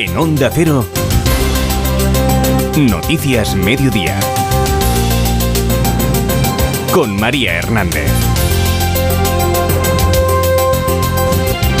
En Onda Cero, Noticias Mediodía. Con María Hernández.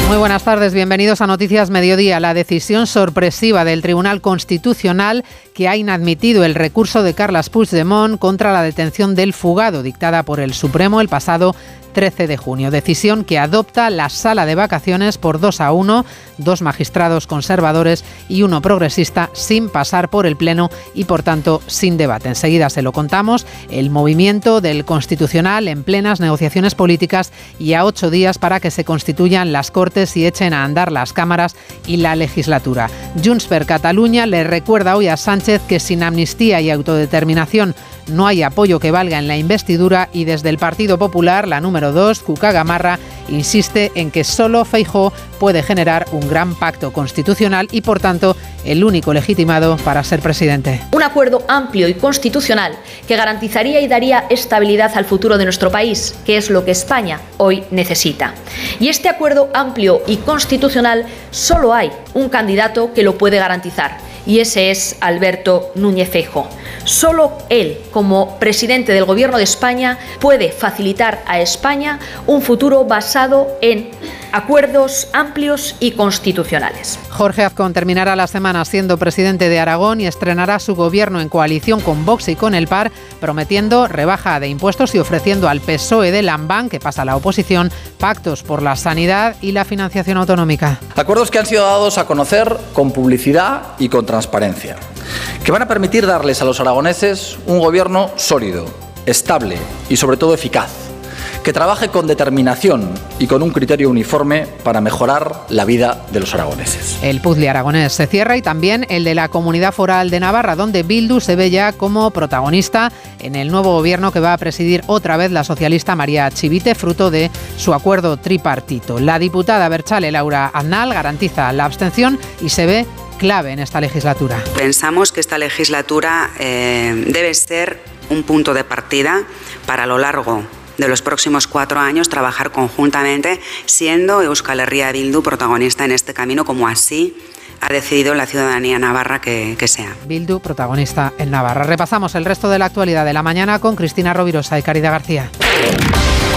Muy buenas tardes, bienvenidos a Noticias Mediodía. La decisión sorpresiva del Tribunal Constitucional que ha inadmitido el recurso de Carles Puigdemont contra la detención del fugado dictada por el Supremo el pasado 13 de junio. Decisión que adopta la sala de vacaciones por 2 a 1, dos magistrados conservadores y uno progresista sin pasar por el Pleno y por tanto sin debate. Enseguida se lo contamos. El movimiento del Constitucional en plenas negociaciones políticas y a ocho días para que se constituyan las Cortes y echen a andar las cámaras y la legislatura. Junts per Cataluña le recuerda hoy a Sánchez que sin amnistía y autodeterminación no hay apoyo que valga en la investidura y desde el Partido Popular, la número 2, Cuca Gamarra, insiste en que solo Feijó puede generar un gran pacto constitucional y por tanto el único legitimado para ser presidente. Un acuerdo amplio y constitucional que garantizaría y daría estabilidad al futuro de nuestro país, que es lo que España hoy necesita. Y este acuerdo amplio y constitucional solo hay un candidato que lo puede garantizar y ese es Alberto Núñez Feijóo. Solo él, como presidente del Gobierno de España, puede facilitar a España un futuro basado en acuerdos amplios y constitucionales. Jorge Azcón terminará la semana siendo presidente de Aragón y estrenará su gobierno en coalición con Vox y con el PAR, prometiendo rebaja de impuestos y ofreciendo al PSOE de Lambán, que pasa a la oposición, pactos por la sanidad y la financiación autonómica. Acuerdos que han sido dados a conocer con publicidad y con transparencia, que van a permitir darles a los aragoneses un gobierno sólido, estable y sobre todo eficaz que trabaje con determinación y con un criterio uniforme para mejorar la vida de los aragoneses. El puzzle aragonés se cierra y también el de la Comunidad Foral de Navarra, donde Bildu se ve ya como protagonista en el nuevo gobierno que va a presidir otra vez la socialista María Chivite, fruto de su acuerdo tripartito. La diputada Berchale Laura Aznal garantiza la abstención y se ve clave en esta legislatura. Pensamos que esta legislatura eh, debe ser un punto de partida para lo largo de los próximos cuatro años trabajar conjuntamente, siendo Euskal Herria Bildu protagonista en este camino, como así ha decidido la ciudadanía navarra que, que, sea. Bildu, protagonista en Navarra. Repasamos el resto de la actualidad de la mañana con Cristina Rovirosa y Caridad García.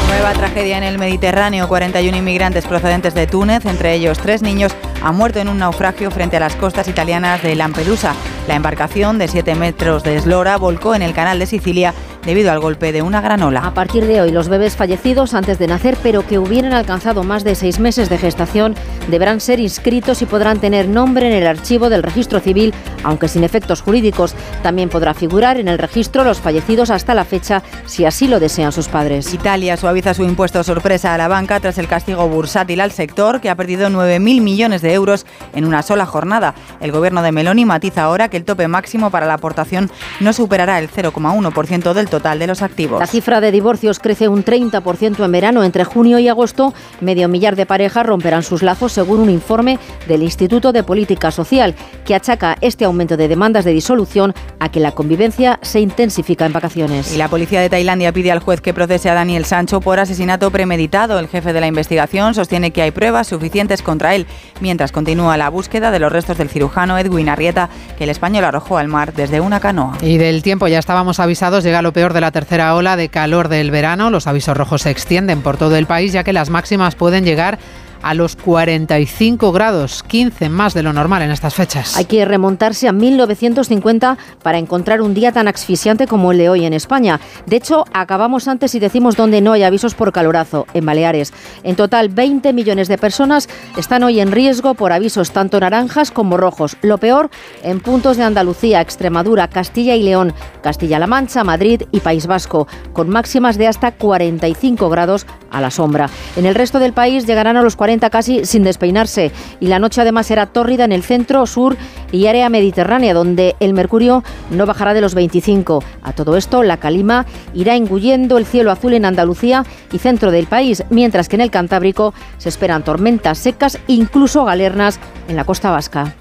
Nueva tragedia en el Mediterráneo. 41 inmigrantes procedentes de Túnez, entre ellos tres niños, han muerto en un naufragio frente a las costas italianas de Lampedusa. La embarcación de 7 metros de eslora volcó en el canal de Sicilia debido al golpe de una gran ola. A partir de hoy, los bebés fallecidos antes de nacer, pero que hubieran alcanzado más de seis meses de gestación, deberán ser inscritos y podrán tener nombre en el archivo del registro civil, aunque sin efectos jurídicos. También podrá figurar en el registro los fallecidos hasta la fecha, si así lo desean sus padres. Italia suaviza su impuesto sorpresa a la banca tras el castigo bursátil al sector, que ha perdido 9.000 millones de euros en una sola jornada. El gobierno de Meloni matiza ahora que el tope máximo para la aportación no superará el 0,1% del total de los activos. La cifra de divorcios crece un 30% en verano. Entre junio y agosto, medio millar de parejas romperán sus lazos, según un informe del Instituto de Política Social, que achaca este aumento de demandas de disolución a que la convivencia se intensifica en vacaciones. Y la policía de Tailandia pide al juez que procese a Daniel Sancho por asesinato premeditado. El jefe de la investigación sostiene que hay pruebas suficientes contra él, mientras continúa la búsqueda de los restos del cirujano Edwin Arrieta, que el español arrojó al mar desde una canoa. Y del tiempo ya estábamos avisados, llega lo de la tercera ola de calor del verano. Los avisos rojos se extienden por todo el país ya que las máximas pueden llegar a los 45 grados, 15 más de lo normal en estas fechas. Hay que remontarse a 1950 para encontrar un día tan asfixiante como el de hoy en España. De hecho, acabamos antes y decimos dónde no hay avisos por calorazo, en Baleares. En total, 20 millones de personas están hoy en riesgo por avisos tanto naranjas como rojos. Lo peor en puntos de Andalucía, Extremadura, Castilla y León, Castilla-La Mancha, Madrid y País Vasco, con máximas de hasta 45 grados a la sombra. En el resto del país llegarán a los 40 casi sin despeinarse y la noche además será tórrida en el centro, sur y área mediterránea donde el mercurio no bajará de los 25. A todo esto, la calima irá engullendo el cielo azul en Andalucía y centro del país, mientras que en el Cantábrico se esperan tormentas secas, incluso galernas en la costa vasca.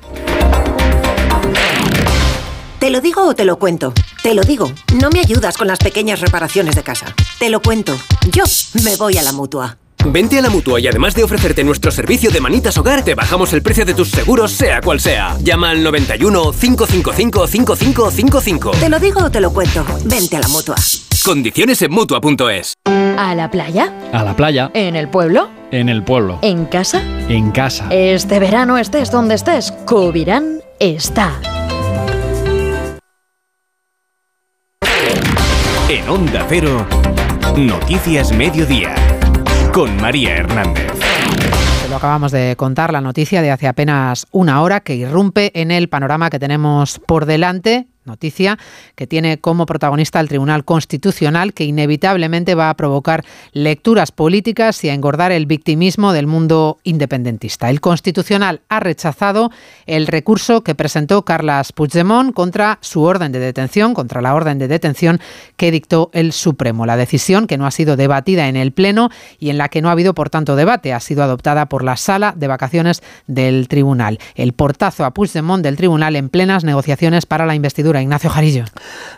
¿Te lo digo o te lo cuento? Te lo digo. No me ayudas con las pequeñas reparaciones de casa. Te lo cuento. Yo me voy a la mutua. Vente a la mutua y además de ofrecerte nuestro servicio de manitas hogar, te bajamos el precio de tus seguros, sea cual sea. Llama al 91 555 5555. Te lo digo o te lo cuento. Vente a la mutua. Condiciones en mutua.es. ¿A la playa? A la playa. ¿En el pueblo? En el pueblo. ¿En casa? En casa. Este verano estés donde estés, Covirán está. En Onda Cero, Noticias Mediodía, con María Hernández. Lo acabamos de contar, la noticia de hace apenas una hora que irrumpe en el panorama que tenemos por delante noticia que tiene como protagonista el Tribunal Constitucional que inevitablemente va a provocar lecturas políticas y a engordar el victimismo del mundo independentista. El Constitucional ha rechazado el recurso que presentó Carlas Puigdemont contra su orden de detención, contra la orden de detención que dictó el Supremo. La decisión que no ha sido debatida en el Pleno y en la que no ha habido por tanto debate ha sido adoptada por la sala de vacaciones del Tribunal. El portazo a Puigdemont del Tribunal en plenas negociaciones para la investidura Ignacio Jarillo.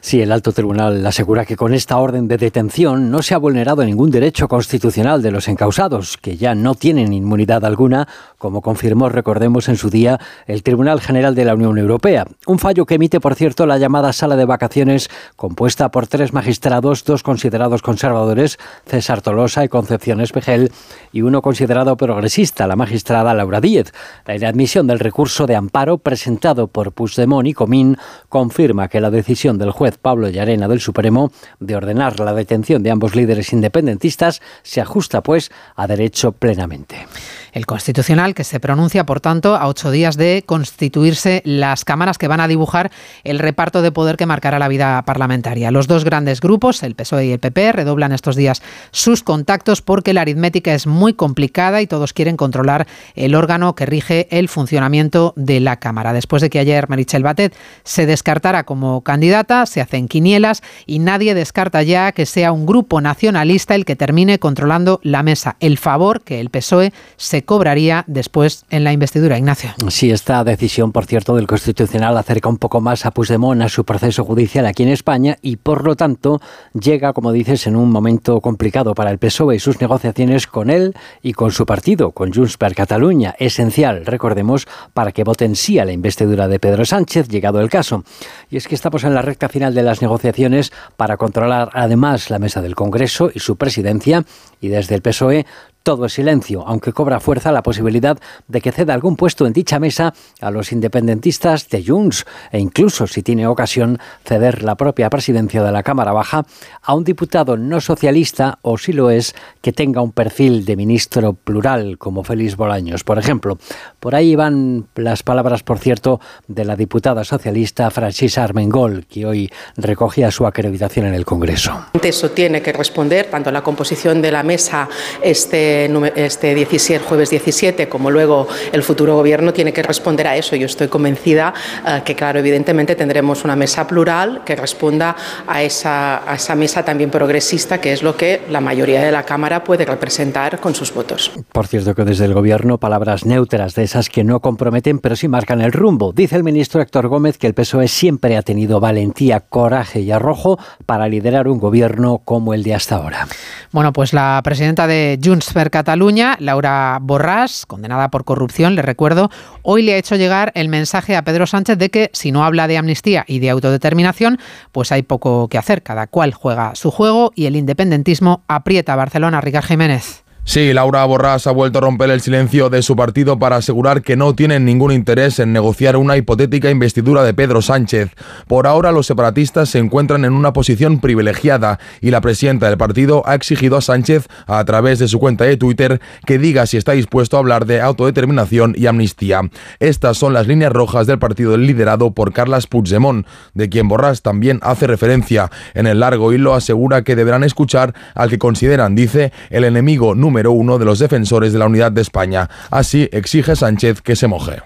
Sí, el alto tribunal asegura que con esta orden de detención no se ha vulnerado ningún derecho constitucional de los encausados, que ya no tienen inmunidad alguna, como confirmó, recordemos, en su día el Tribunal General de la Unión Europea. Un fallo que emite, por cierto, la llamada sala de vacaciones, compuesta por tres magistrados, dos considerados conservadores, César Tolosa y Concepción Espejel, y uno considerado progresista, la magistrada Laura Díez. La inadmisión del recurso de amparo presentado por Puigdemont y Comín confirma que la decisión del juez Pablo Llarena del Supremo de ordenar la detención de ambos líderes independentistas se ajusta, pues, a derecho plenamente. El Constitucional, que se pronuncia, por tanto, a ocho días de constituirse las cámaras que van a dibujar el reparto de poder que marcará la vida parlamentaria. Los dos grandes grupos, el PSOE y el PP, redoblan estos días sus contactos porque la aritmética es muy complicada y todos quieren controlar el órgano que rige el funcionamiento de la Cámara. Después de que ayer Marichel Batet se descartara como candidata, se hacen quinielas y nadie descarta ya que sea un grupo nacionalista el que termine controlando la mesa. El favor que el PSOE se cobraría después en la investidura, Ignacio. Sí, esta decisión, por cierto, del Constitucional acerca un poco más a Puigdemont a su proceso judicial aquí en España y, por lo tanto, llega, como dices, en un momento complicado para el PSOE y sus negociaciones con él y con su partido, con Junts per Catalunya, esencial, recordemos, para que voten sí a la investidura de Pedro Sánchez, llegado el caso. Y es que estamos en la recta final de las negociaciones para controlar además la mesa del Congreso y su presidencia y desde el PSOE todo es silencio, aunque cobra fuerza la posibilidad de que ceda algún puesto en dicha mesa a los independentistas de Junts e incluso, si tiene ocasión, ceder la propia presidencia de la Cámara Baja a un diputado no socialista o, si lo es, que tenga un perfil de ministro plural como Félix Bolaños, por ejemplo. Por ahí van las palabras, por cierto, de la diputada socialista Francisca Armengol, que hoy recogía su acreditación en el Congreso. Eso tiene que responder tanto la composición de la mesa este este 17, jueves 17, como luego el futuro gobierno tiene que responder a eso. Yo estoy convencida eh, que, claro, evidentemente tendremos una mesa plural que responda a esa, a esa mesa también progresista, que es lo que la mayoría de la Cámara puede representar con sus votos. Por cierto, que desde el gobierno, palabras neutras de esas que no comprometen, pero sí marcan el rumbo. Dice el ministro Héctor Gómez que el PSOE siempre ha tenido valentía, coraje y arrojo para liderar un gobierno como el de hasta ahora. Bueno, pues la presidenta de Junts Cataluña, Laura Borràs, condenada por corrupción, le recuerdo, hoy le ha hecho llegar el mensaje a Pedro Sánchez de que si no habla de amnistía y de autodeterminación, pues hay poco que hacer. Cada cual juega su juego y el independentismo aprieta a Barcelona. Ricardo Jiménez. Sí, Laura Borràs ha vuelto a romper el silencio de su partido para asegurar que no tienen ningún interés en negociar una hipotética investidura de Pedro Sánchez. Por ahora los separatistas se encuentran en una posición privilegiada y la presidenta del partido ha exigido a Sánchez, a través de su cuenta de Twitter, que diga si está dispuesto a hablar de autodeterminación y amnistía. Estas son las líneas rojas del partido liderado por Carles Puigdemont, de quien Borràs también hace referencia. En el largo hilo asegura que deberán escuchar al que consideran, dice, el enemigo número número uno de los defensores de la unidad de España. Así exige Sánchez que se moje.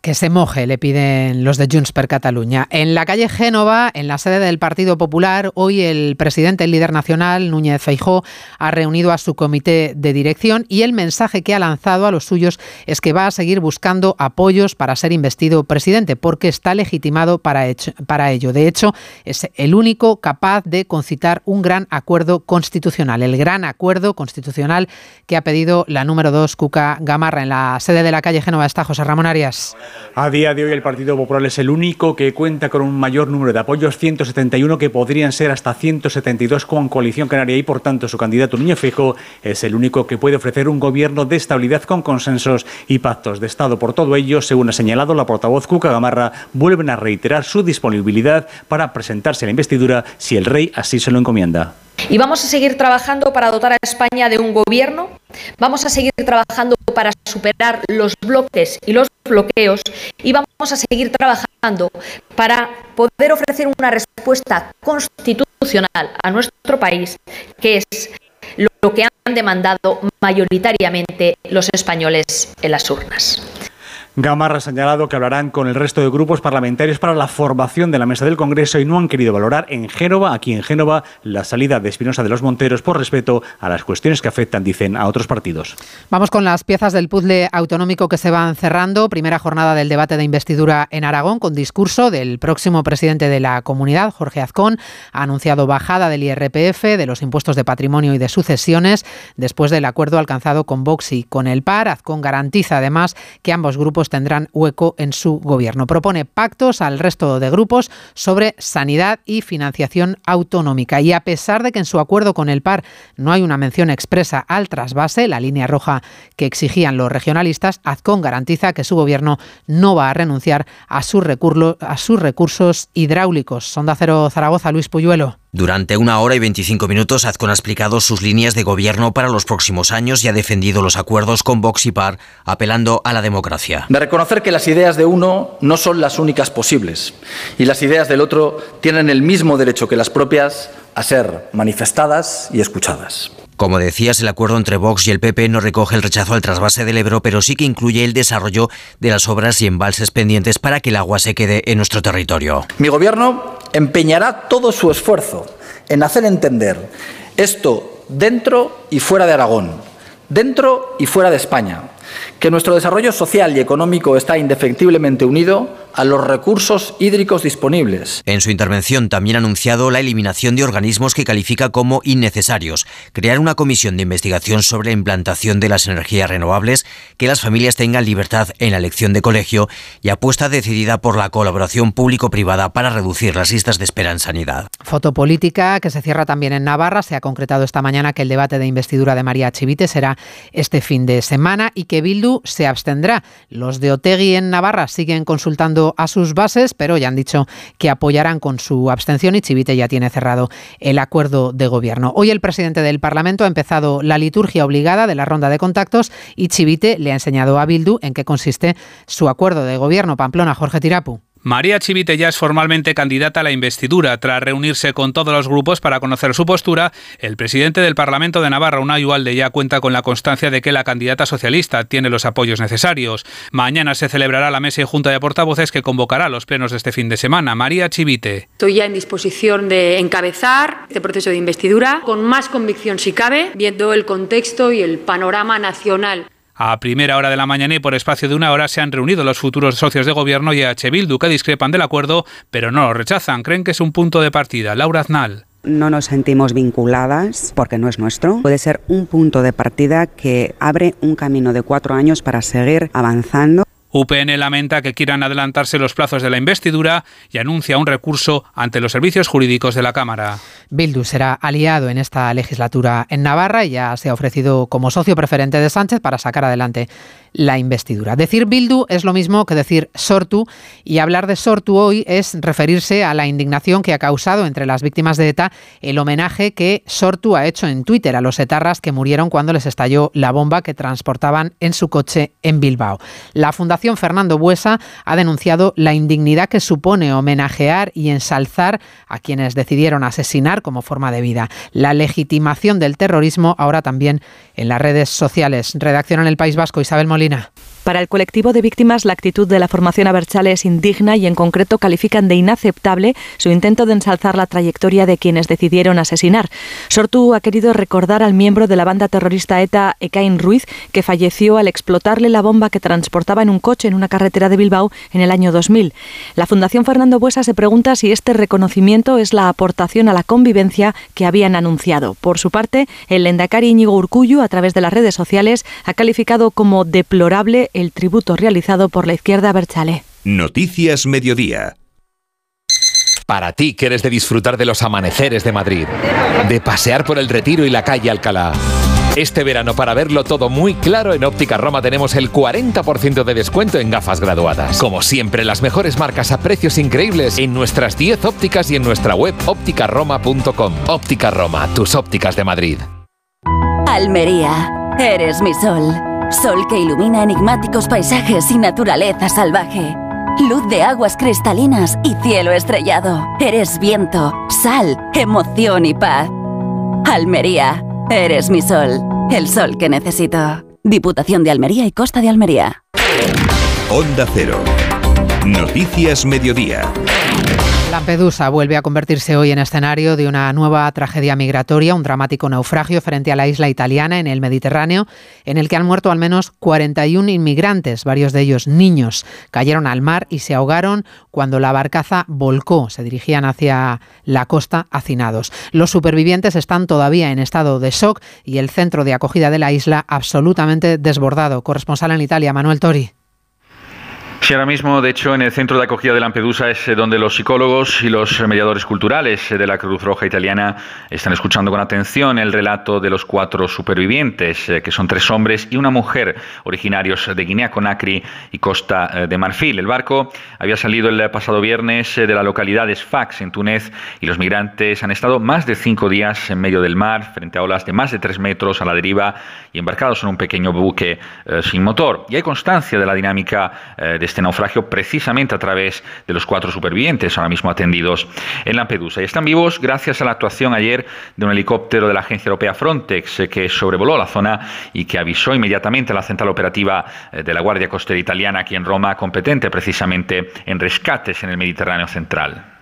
Que se moje, le piden los de Junts per Cataluña. En la calle Génova, en la sede del Partido Popular, hoy el presidente, el líder nacional, Núñez Feijó, ha reunido a su comité de dirección y el mensaje que ha lanzado a los suyos es que va a seguir buscando apoyos para ser investido presidente, porque está legitimado para, para ello. De hecho, es el único capaz de concitar un gran acuerdo constitucional, el gran acuerdo constitucional que ha pedido la número dos, Cuca Gamarra. En la sede de la calle Génova está José Ramón Arias. A día de hoy el Partido Popular es el único que cuenta con un mayor número de apoyos, 171 que podrían ser hasta 172 con Coalición Canaria y por tanto su candidato Niño Fijo es el único que puede ofrecer un gobierno de estabilidad con consensos y pactos de Estado. Por todo ello, según ha señalado la portavoz Cuca Gamarra, vuelven a reiterar su disponibilidad para presentarse a la investidura si el rey así se lo encomienda. Y vamos a seguir trabajando para dotar a España de un gobierno, vamos a seguir trabajando para superar los bloques y los bloqueos y vamos a seguir trabajando para poder ofrecer una respuesta constitucional a nuestro país, que es lo que han demandado mayoritariamente los españoles en las urnas. Gamarra ha señalado que hablarán con el resto de grupos parlamentarios para la formación de la mesa del Congreso y no han querido valorar en Génova, aquí en Génova, la salida de Espinosa de los Monteros por respeto a las cuestiones que afectan, dicen, a otros partidos. Vamos con las piezas del puzzle autonómico que se van cerrando. Primera jornada del debate de investidura en Aragón con discurso del próximo presidente de la comunidad, Jorge Azcón. Ha anunciado bajada del IRPF, de los impuestos de patrimonio y de sucesiones después del acuerdo alcanzado con Vox y con el PAR. Azcón garantiza además que ambos grupos tendrán hueco en su gobierno. Propone pactos al resto de grupos sobre sanidad y financiación autonómica. Y a pesar de que en su acuerdo con el PAR no hay una mención expresa al trasvase, la línea roja que exigían los regionalistas, Azcón garantiza que su gobierno no va a renunciar a sus, a sus recursos hidráulicos. Sonda Cero Zaragoza, Luis Puyuelo. Durante una hora y 25 minutos, Azcon ha explicado sus líneas de gobierno para los próximos años y ha defendido los acuerdos con Vox y PAR, apelando a la democracia. De reconocer que las ideas de uno no son las únicas posibles y las ideas del otro tienen el mismo derecho que las propias a ser manifestadas y escuchadas. Como decías, el acuerdo entre Vox y el PP no recoge el rechazo al trasvase del Ebro, pero sí que incluye el desarrollo de las obras y embalses pendientes para que el agua se quede en nuestro territorio. Mi gobierno empeñará todo su esfuerzo en hacer entender esto dentro y fuera de Aragón, dentro y fuera de España, que nuestro desarrollo social y económico está indefectiblemente unido a los recursos hídricos disponibles. En su intervención también ha anunciado la eliminación de organismos que califica como innecesarios, crear una comisión de investigación sobre la implantación de las energías renovables, que las familias tengan libertad en la elección de colegio y apuesta decidida por la colaboración público-privada para reducir las listas de espera en sanidad. Fotopolítica que se cierra también en Navarra. Se ha concretado esta mañana que el debate de investidura de María Chivite será este fin de semana y que Bildu se abstendrá. Los de Otegui en Navarra siguen consultando a sus bases, pero ya han dicho que apoyarán con su abstención y Chivite ya tiene cerrado el acuerdo de gobierno. Hoy el presidente del Parlamento ha empezado la liturgia obligada de la ronda de contactos y Chivite le ha enseñado a Bildu en qué consiste su acuerdo de gobierno. Pamplona, Jorge Tirapu. María Chivite ya es formalmente candidata a la investidura. Tras reunirse con todos los grupos para conocer su postura, el presidente del Parlamento de Navarra, Unai Ualde, ya cuenta con la constancia de que la candidata socialista tiene los apoyos necesarios. Mañana se celebrará la mesa y junta de portavoces que convocará los plenos de este fin de semana. María Chivite. Estoy ya en disposición de encabezar este proceso de investidura con más convicción si cabe, viendo el contexto y el panorama nacional. A primera hora de la mañana y por espacio de una hora se han reunido los futuros socios de gobierno y H. Bildu que discrepan del acuerdo, pero no lo rechazan. Creen que es un punto de partida. Laura Aznal. No nos sentimos vinculadas porque no es nuestro. Puede ser un punto de partida que abre un camino de cuatro años para seguir avanzando. UPN lamenta que quieran adelantarse los plazos de la investidura y anuncia un recurso ante los servicios jurídicos de la Cámara. Bildu será aliado en esta legislatura en Navarra y ya se ha ofrecido como socio preferente de Sánchez para sacar adelante la investidura. Decir Bildu es lo mismo que decir Sortu y hablar de Sortu hoy es referirse a la indignación que ha causado entre las víctimas de ETA el homenaje que Sortu ha hecho en Twitter a los etarras que murieron cuando les estalló la bomba que transportaban en su coche en Bilbao. La Fernando Buesa ha denunciado la indignidad que supone homenajear y ensalzar a quienes decidieron asesinar como forma de vida. La legitimación del terrorismo ahora también en las redes sociales. Redacción en el País Vasco, Isabel Molina. Para el colectivo de víctimas, la actitud de la formación Abertzale es indigna y en concreto califican de inaceptable su intento de ensalzar la trayectoria de quienes decidieron asesinar. Sortu ha querido recordar al miembro de la banda terrorista ETA, Ekain Ruiz, que falleció al explotarle la bomba que transportaba en un coche en una carretera de Bilbao en el año 2000. La Fundación Fernando Buesa se pregunta si este reconocimiento es la aportación a la convivencia que habían anunciado. Por su parte, el Lendakari Íñigo Urcuyu, a través de las redes sociales, ha calificado como deplorable el tributo realizado por la izquierda Berchale. Noticias Mediodía. Para ti que eres de disfrutar de los amaneceres de Madrid, de pasear por el Retiro y la calle Alcalá. Este verano, para verlo todo muy claro, en Óptica Roma tenemos el 40% de descuento en gafas graduadas. Como siempre, las mejores marcas a precios increíbles en nuestras 10 ópticas y en nuestra web ópticaroma.com. Óptica Roma, tus ópticas de Madrid. Almería, eres mi sol. Sol que ilumina enigmáticos paisajes y naturaleza salvaje. Luz de aguas cristalinas y cielo estrellado. Eres viento, sal, emoción y paz. Almería, eres mi sol. El sol que necesito. Diputación de Almería y Costa de Almería. Onda Cero. Noticias Mediodía. Lampedusa vuelve a convertirse hoy en escenario de una nueva tragedia migratoria, un dramático naufragio frente a la isla italiana en el Mediterráneo, en el que han muerto al menos 41 inmigrantes, varios de ellos niños. Cayeron al mar y se ahogaron cuando la barcaza volcó. Se dirigían hacia la costa hacinados. Los supervivientes están todavía en estado de shock y el centro de acogida de la isla absolutamente desbordado. Corresponsal en Italia, Manuel Tori. Sí, ahora mismo, de hecho, en el centro de acogida de Lampedusa es eh, donde los psicólogos y los mediadores culturales eh, de la Cruz Roja Italiana están escuchando con atención el relato de los cuatro supervivientes, eh, que son tres hombres y una mujer originarios de Guinea Conakry y Costa de Marfil. El barco había salido el pasado viernes de la localidad de Sfax, en Túnez, y los migrantes han estado más de cinco días en medio del mar, frente a olas de más de tres metros a la deriva y embarcados en un pequeño buque sin motor. Y hay constancia de la dinámica de este naufragio precisamente a través de los cuatro supervivientes ahora mismo atendidos en Lampedusa. Y están vivos gracias a la actuación ayer de un helicóptero de la agencia europea Frontex eh, que sobrevoló la zona y que avisó inmediatamente a la central operativa eh, de la Guardia Costera Italiana aquí en Roma, competente precisamente en rescates en el Mediterráneo central.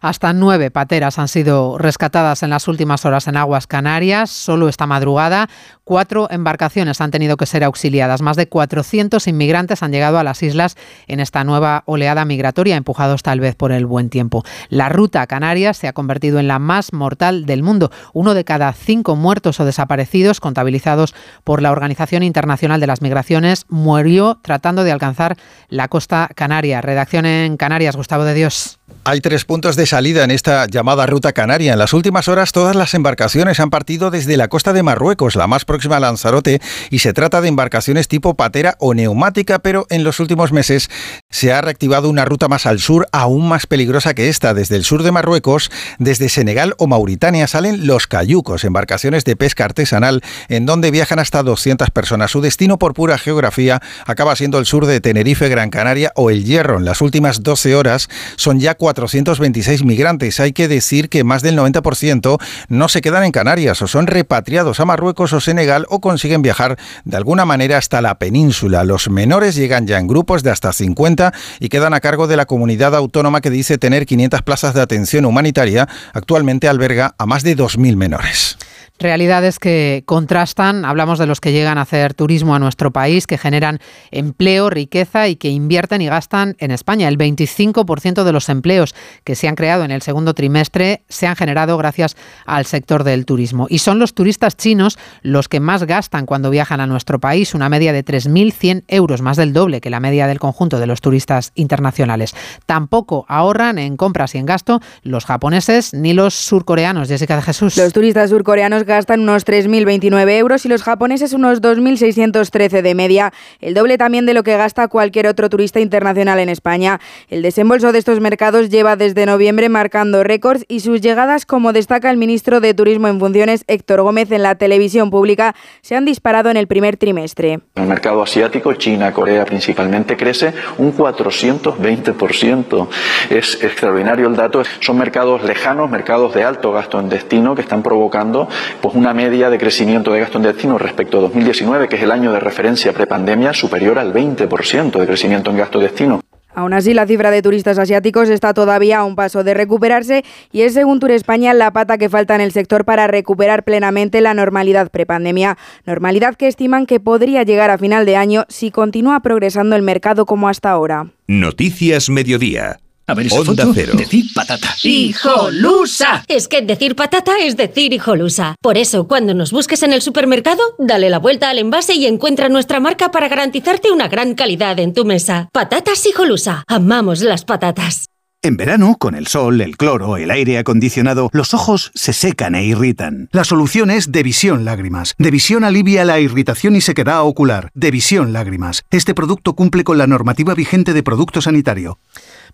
Hasta nueve pateras han sido rescatadas en las últimas horas en aguas canarias. Solo esta madrugada, cuatro embarcaciones han tenido que ser auxiliadas. Más de 400 inmigrantes han llegado a las islas en esta nueva oleada migratoria, empujados tal vez por el buen tiempo. La ruta a Canarias se ha convertido en la más mortal del mundo. Uno de cada cinco muertos o desaparecidos contabilizados por la Organización Internacional de las Migraciones murió tratando de alcanzar la costa canaria. Redacción en Canarias, Gustavo de Dios. Hay tres puntos de salida en esta llamada ruta canaria. En las últimas horas todas las embarcaciones han partido desde la costa de Marruecos, la más próxima a Lanzarote, y se trata de embarcaciones tipo patera o neumática, pero en los últimos meses se ha reactivado una ruta más al sur, aún más peligrosa que esta. Desde el sur de Marruecos, desde Senegal o Mauritania salen los cayucos, embarcaciones de pesca artesanal, en donde viajan hasta 200 personas. Su destino por pura geografía acaba siendo el sur de Tenerife, Gran Canaria o El Hierro. En las últimas 12 horas son ya 426 migrantes. Hay que decir que más del 90% no se quedan en Canarias o son repatriados a Marruecos o Senegal o consiguen viajar de alguna manera hasta la península. Los menores llegan ya en grupos de hasta 50 y quedan a cargo de la comunidad autónoma que dice tener 500 plazas de atención humanitaria. Actualmente alberga a más de 2.000 menores. Realidades que contrastan, hablamos de los que llegan a hacer turismo a nuestro país, que generan empleo, riqueza y que invierten y gastan en España. El 25% de los empleos que se han creado en el segundo trimestre se han generado gracias al sector del turismo. Y son los turistas chinos los que más gastan cuando viajan a nuestro país, una media de 3.100 euros, más del doble que la media del conjunto de los turistas internacionales. Tampoco ahorran en compras y en gasto los japoneses ni los surcoreanos. Jessica de Jesús. Los turistas surcoreanos gastan unos 3.029 euros y los japoneses unos 2.613 de media, el doble también de lo que gasta cualquier otro turista internacional en España. El desembolso de estos mercados lleva desde noviembre marcando récords y sus llegadas, como destaca el ministro de Turismo en funciones, Héctor Gómez, en la televisión pública, se han disparado en el primer trimestre. El mercado asiático, China, Corea principalmente, crece un 420%. Es extraordinario el dato. Son mercados lejanos, mercados de alto gasto en destino que están provocando pues una media de crecimiento de gasto en destino respecto a 2019, que es el año de referencia prepandemia, superior al 20% de crecimiento en gasto destino. Aún así, la cifra de turistas asiáticos está todavía a un paso de recuperarse y es, según Tour España, la pata que falta en el sector para recuperar plenamente la normalidad prepandemia. Normalidad que estiman que podría llegar a final de año si continúa progresando el mercado como hasta ahora. Noticias Mediodía. A ver esa Onda foto. Cero. Decir patata. ¡Hijolusa! Es que decir patata es decir hijolusa. Por eso, cuando nos busques en el supermercado, dale la vuelta al envase y encuentra nuestra marca para garantizarte una gran calidad en tu mesa. Patatas hijolusa. Amamos las patatas. En verano, con el sol, el cloro, el aire acondicionado, los ojos se secan e irritan. La solución es Devisión Lágrimas. Devisión alivia la irritación y sequedad ocular. Devisión Lágrimas. Este producto cumple con la normativa vigente de producto sanitario.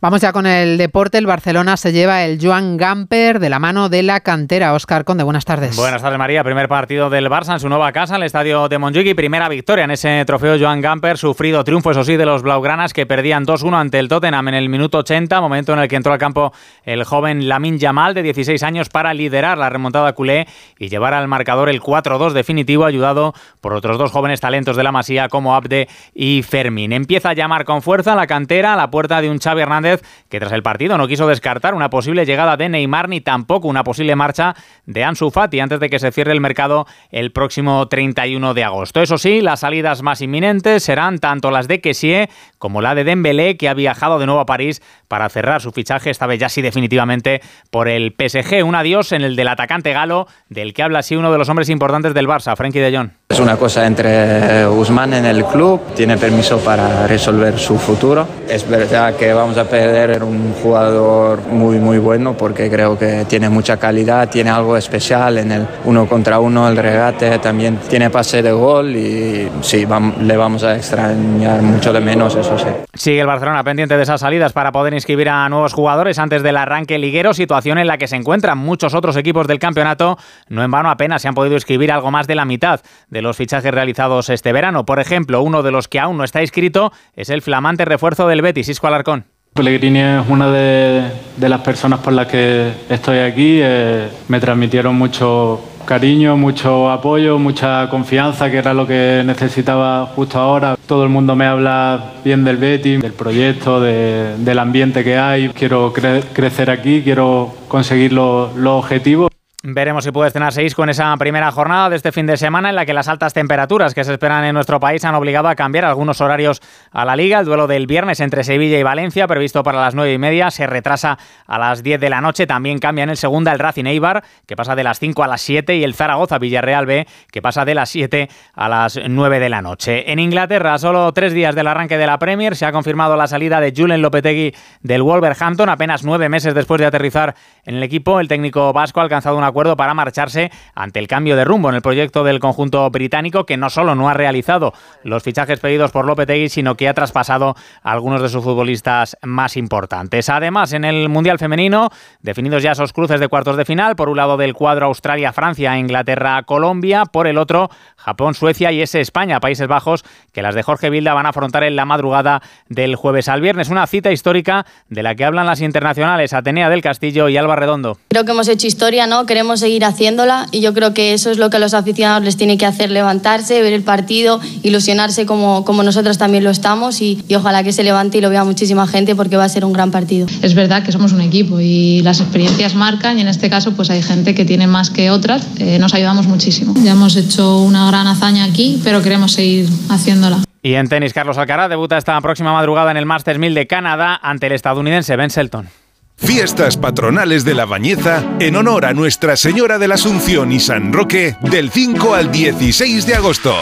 Vamos ya con el deporte. El Barcelona se lleva el Joan Gamper de la mano de la cantera. Oscar Conde, buenas tardes. Buenas tardes, María. Primer partido del Barça en su nueva casa, el estadio de Montjuic, primera victoria en ese trofeo Joan Gamper. Sufrido triunfo, eso sí, de los Blaugranas que perdían 2-1 ante el Tottenham en el minuto 80, momento en el que entró al campo el joven Lamin Yamal, de 16 años, para liderar la remontada culé y llevar al marcador el 4-2 definitivo, ayudado por otros dos jóvenes talentos de la Masía como Abde y Fermín. Empieza a llamar con fuerza la cantera a la puerta de un Xavi Hernández que tras el partido no quiso descartar una posible llegada de Neymar ni tampoco una posible marcha de Ansu Fati antes de que se cierre el mercado el próximo 31 de agosto. Eso sí, las salidas más inminentes serán tanto las de Kessie como la de Dembélé, que ha viajado de nuevo a París para cerrar su fichaje, esta vez ya sí definitivamente por el PSG. Un adiós en el del atacante galo, del que habla así uno de los hombres importantes del Barça, Frenkie de Jong. Es una cosa entre Usman en el club, tiene permiso para resolver su futuro. Es verdad que vamos a perder un jugador muy muy bueno porque creo que tiene mucha calidad, tiene algo especial en el uno contra uno, el regate, también tiene pase de gol y sí, le vamos a extrañar mucho de menos, eso sí. Sigue el Barcelona pendiente de esas salidas para poder inscribir a nuevos jugadores antes del arranque liguero, situación en la que se encuentran muchos otros equipos del campeonato. No en vano apenas se han podido inscribir algo más de la mitad de los fichajes realizados este verano. Por ejemplo, uno de los que aún no está inscrito es el flamante refuerzo del Betis, Isco Alarcón. Pellegrini es una de, las personas por las que estoy aquí. eh, me transmitieron mucho cariño, mucho apoyo, mucha confianza, que era lo que necesitaba justo ahora. Todo el mundo me habla bien del Betis, del proyecto, de- del ambiente que hay. Quiero cre- crecer aquí, quiero conseguir lo- los objetivos. Veremos si puede estrenarse Isco en esa primera jornada de este fin de semana en la que las altas temperaturas que se esperan en nuestro país han obligado a cambiar algunos horarios a la liga. El duelo del viernes entre Sevilla y Valencia, previsto para las nueve y media, se retrasa a las 10 de la noche. También cambia en el segunda el Racing Eibar, que pasa de las 5 a las 7, y el Zaragoza Villarreal B, que pasa de las 7 a las 9 de la noche. En Inglaterra, solo tres días del arranque de la Premier, se ha confirmado la salida de Julen Lopetegui del Wolverhampton. Apenas nueve meses después de aterrizar en el equipo, el técnico vasco ha alcanzado un acuerdo para marcharse ante el cambio de rumbo en el proyecto del conjunto británico, que no solo no ha realizado los fichajes pedidos por Lopetegui, sino que ha traspasado a algunos de sus futbolistas más importantes. Además, en el Mundial Femenino, definidos ya esos cruces de cuartos de final, por un lado del cuadro Australia-Francia, Inglaterra-Colombia, por el otro Japón-Suecia y ese España-Países Bajos, que las de Jorge Vilda van a afrontar en la madrugada del jueves al viernes. Una cita histórica de la que hablan las internacionales Atenea del Castillo y Alba Redondo. Creo que hemos hecho historia, ¿no? Queremos seguir haciéndola y yo creo que eso es lo que a los aficionados les tiene que hacer levantarse, ver el partido, ilusionarse como, como nosotros también lo estamos y, y ojalá que se levante y lo vea muchísima gente porque va a ser un gran partido. Es verdad que somos un equipo y las experiencias marcan y en este caso pues hay gente que tiene más que otras, eh, nos ayudamos muchísimo. Ya hemos hecho una gran hazaña aquí, pero queremos seguir haciéndola. Y en tenis, Carlos Alcaraz debuta esta próxima madrugada en el Masters 1000 de Canadá ante el estadounidense Ben Shelton. Fiestas patronales de la Bañeza en honor a Nuestra Señora de la Asunción y San Roque del 5 al 16 de agosto.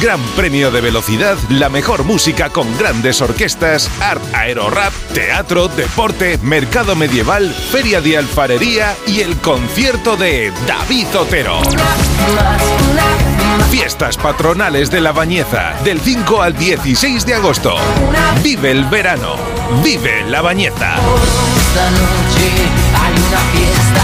Gran premio de velocidad, la mejor música con grandes orquestas, art aerorap, teatro, deporte, mercado medieval, feria de alfarería y el concierto de David Otero. Fiestas patronales de la Bañeza del 5 al 16 de agosto. Vive el verano. Vive la Bañeza. Esta noche hay una fiesta.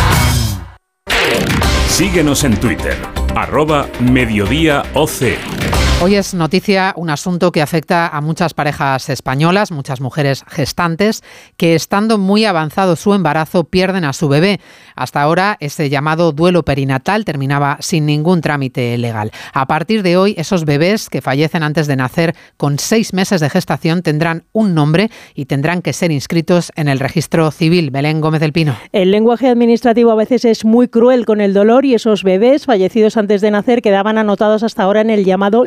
Síguenos en Twitter, arroba mediodíaoc. Hoy es noticia un asunto que afecta a muchas parejas españolas, muchas mujeres gestantes, que estando muy avanzado su embarazo pierden a su bebé. Hasta ahora ese llamado duelo perinatal terminaba sin ningún trámite legal. A partir de hoy esos bebés que fallecen antes de nacer con seis meses de gestación tendrán un nombre y tendrán que ser inscritos en el registro civil. Belén Gómez del Pino. El lenguaje administrativo a veces es muy cruel con el dolor y esos bebés fallecidos antes de nacer quedaban anotados hasta ahora en el llamado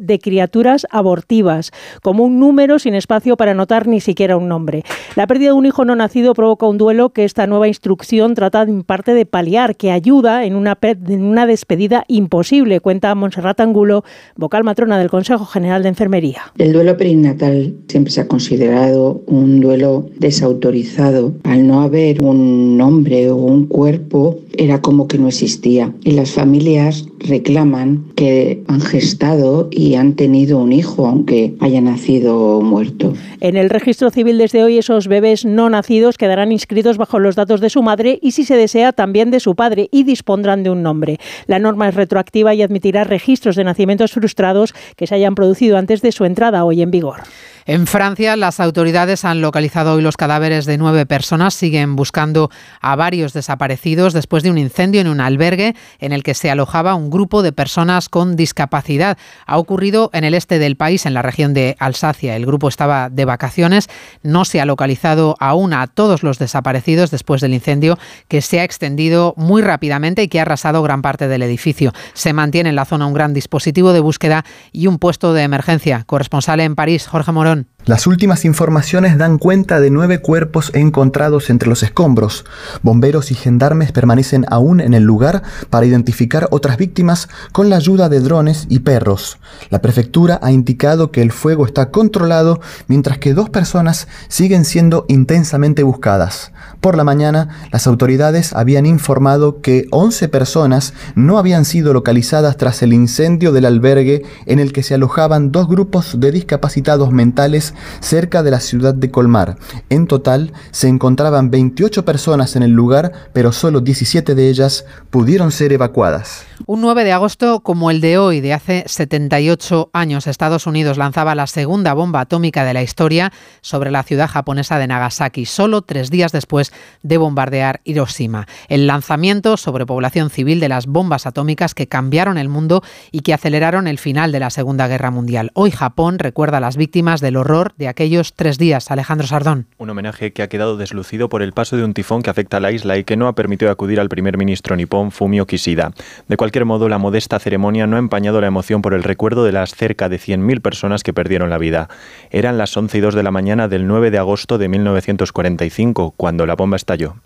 de criaturas abortivas, como un número sin espacio para anotar ni siquiera un nombre. La pérdida de un hijo no nacido provoca un duelo que esta nueva instrucción trata en parte de paliar, que ayuda en una, en una despedida imposible, cuenta Monserrat Angulo, vocal matrona del Consejo General de Enfermería. El duelo perinatal siempre se ha considerado un duelo desautorizado. Al no haber un nombre o un cuerpo, era como que no existía. Y las familias reclaman que han gestado y han tenido un hijo, aunque haya nacido muerto. En el registro civil desde hoy esos bebés no nacidos quedarán inscritos bajo los datos de su madre y si se desea también de su padre y dispondrán de un nombre. La norma es retroactiva y admitirá registros de nacimientos frustrados que se hayan producido antes de su entrada hoy en vigor. En Francia, las autoridades han localizado hoy los cadáveres de nueve personas. Siguen buscando a varios desaparecidos después de un incendio en un albergue en el que se alojaba un grupo de personas con discapacidad. Ha ocurrido en el este del país, en la región de Alsacia. El grupo estaba de vacaciones. No se ha localizado aún a todos los desaparecidos después del incendio que se ha extendido muy rápidamente y que ha arrasado gran parte del edificio. Se mantiene en la zona un gran dispositivo de búsqueda y un puesto de emergencia. Corresponsal en París, Jorge Morón. done. Las últimas informaciones dan cuenta de nueve cuerpos encontrados entre los escombros. Bomberos y gendarmes permanecen aún en el lugar para identificar otras víctimas con la ayuda de drones y perros. La prefectura ha indicado que el fuego está controlado mientras que dos personas siguen siendo intensamente buscadas. Por la mañana, las autoridades habían informado que 11 personas no habían sido localizadas tras el incendio del albergue en el que se alojaban dos grupos de discapacitados mentales cerca de la ciudad de Colmar. En total, se encontraban 28 personas en el lugar, pero solo 17 de ellas pudieron ser evacuadas. Un 9 de agosto como el de hoy, de hace 78 años, Estados Unidos lanzaba la segunda bomba atómica de la historia sobre la ciudad japonesa de Nagasaki, solo tres días después de bombardear Hiroshima. El lanzamiento sobre población civil de las bombas atómicas que cambiaron el mundo y que aceleraron el final de la Segunda Guerra Mundial. Hoy Japón recuerda a las víctimas del horror de aquellos tres días. Alejandro Sardón. Un homenaje que ha quedado deslucido por el paso de un tifón que afecta a la isla y que no ha permitido acudir al primer ministro nipón Fumio Kishida. De cualquier modo, la modesta ceremonia no ha empañado la emoción por el recuerdo de las cerca de 100.000 personas que perdieron la vida. Eran las 11 y 2 de la mañana del 9 de agosto de 1945, cuando la bomba estalló.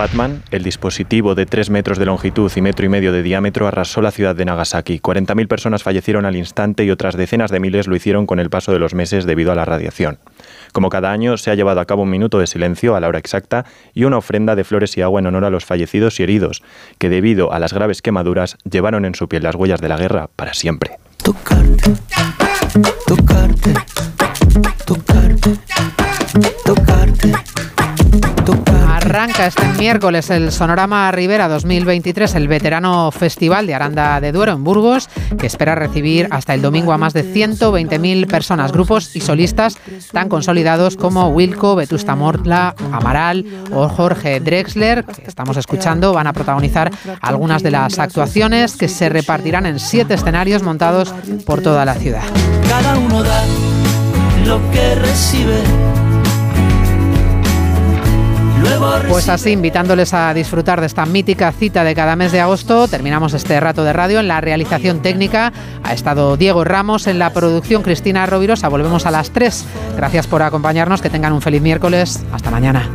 Batman, el dispositivo de 3 metros de longitud y metro y medio de diámetro, arrasó la ciudad de Nagasaki. 40.000 personas fallecieron al instante y otras decenas de miles lo hicieron con el paso de los meses debido a la radiación. Como cada año, se ha llevado a cabo un minuto de silencio a la hora exacta y una ofrenda de flores y agua en honor a los fallecidos y heridos, que debido a las graves quemaduras llevaron en su piel las huellas de la guerra para siempre. Este miércoles el Sonorama Rivera 2023, el veterano festival de Aranda de Duero en Burgos, que espera recibir hasta el domingo a más de 120.000 personas, grupos y solistas tan consolidados como Wilco, Vetusta Mortla, Amaral o Jorge Drexler, que estamos escuchando, van a protagonizar algunas de las actuaciones que se repartirán en siete escenarios montados por toda la ciudad. Cada uno da lo que recibe. Pues así, invitándoles a disfrutar de esta mítica cita de cada mes de agosto, terminamos este rato de radio. En la realización técnica ha estado Diego Ramos, en la producción Cristina Rovirosa. Volvemos a las 3. Gracias por acompañarnos, que tengan un feliz miércoles. Hasta mañana.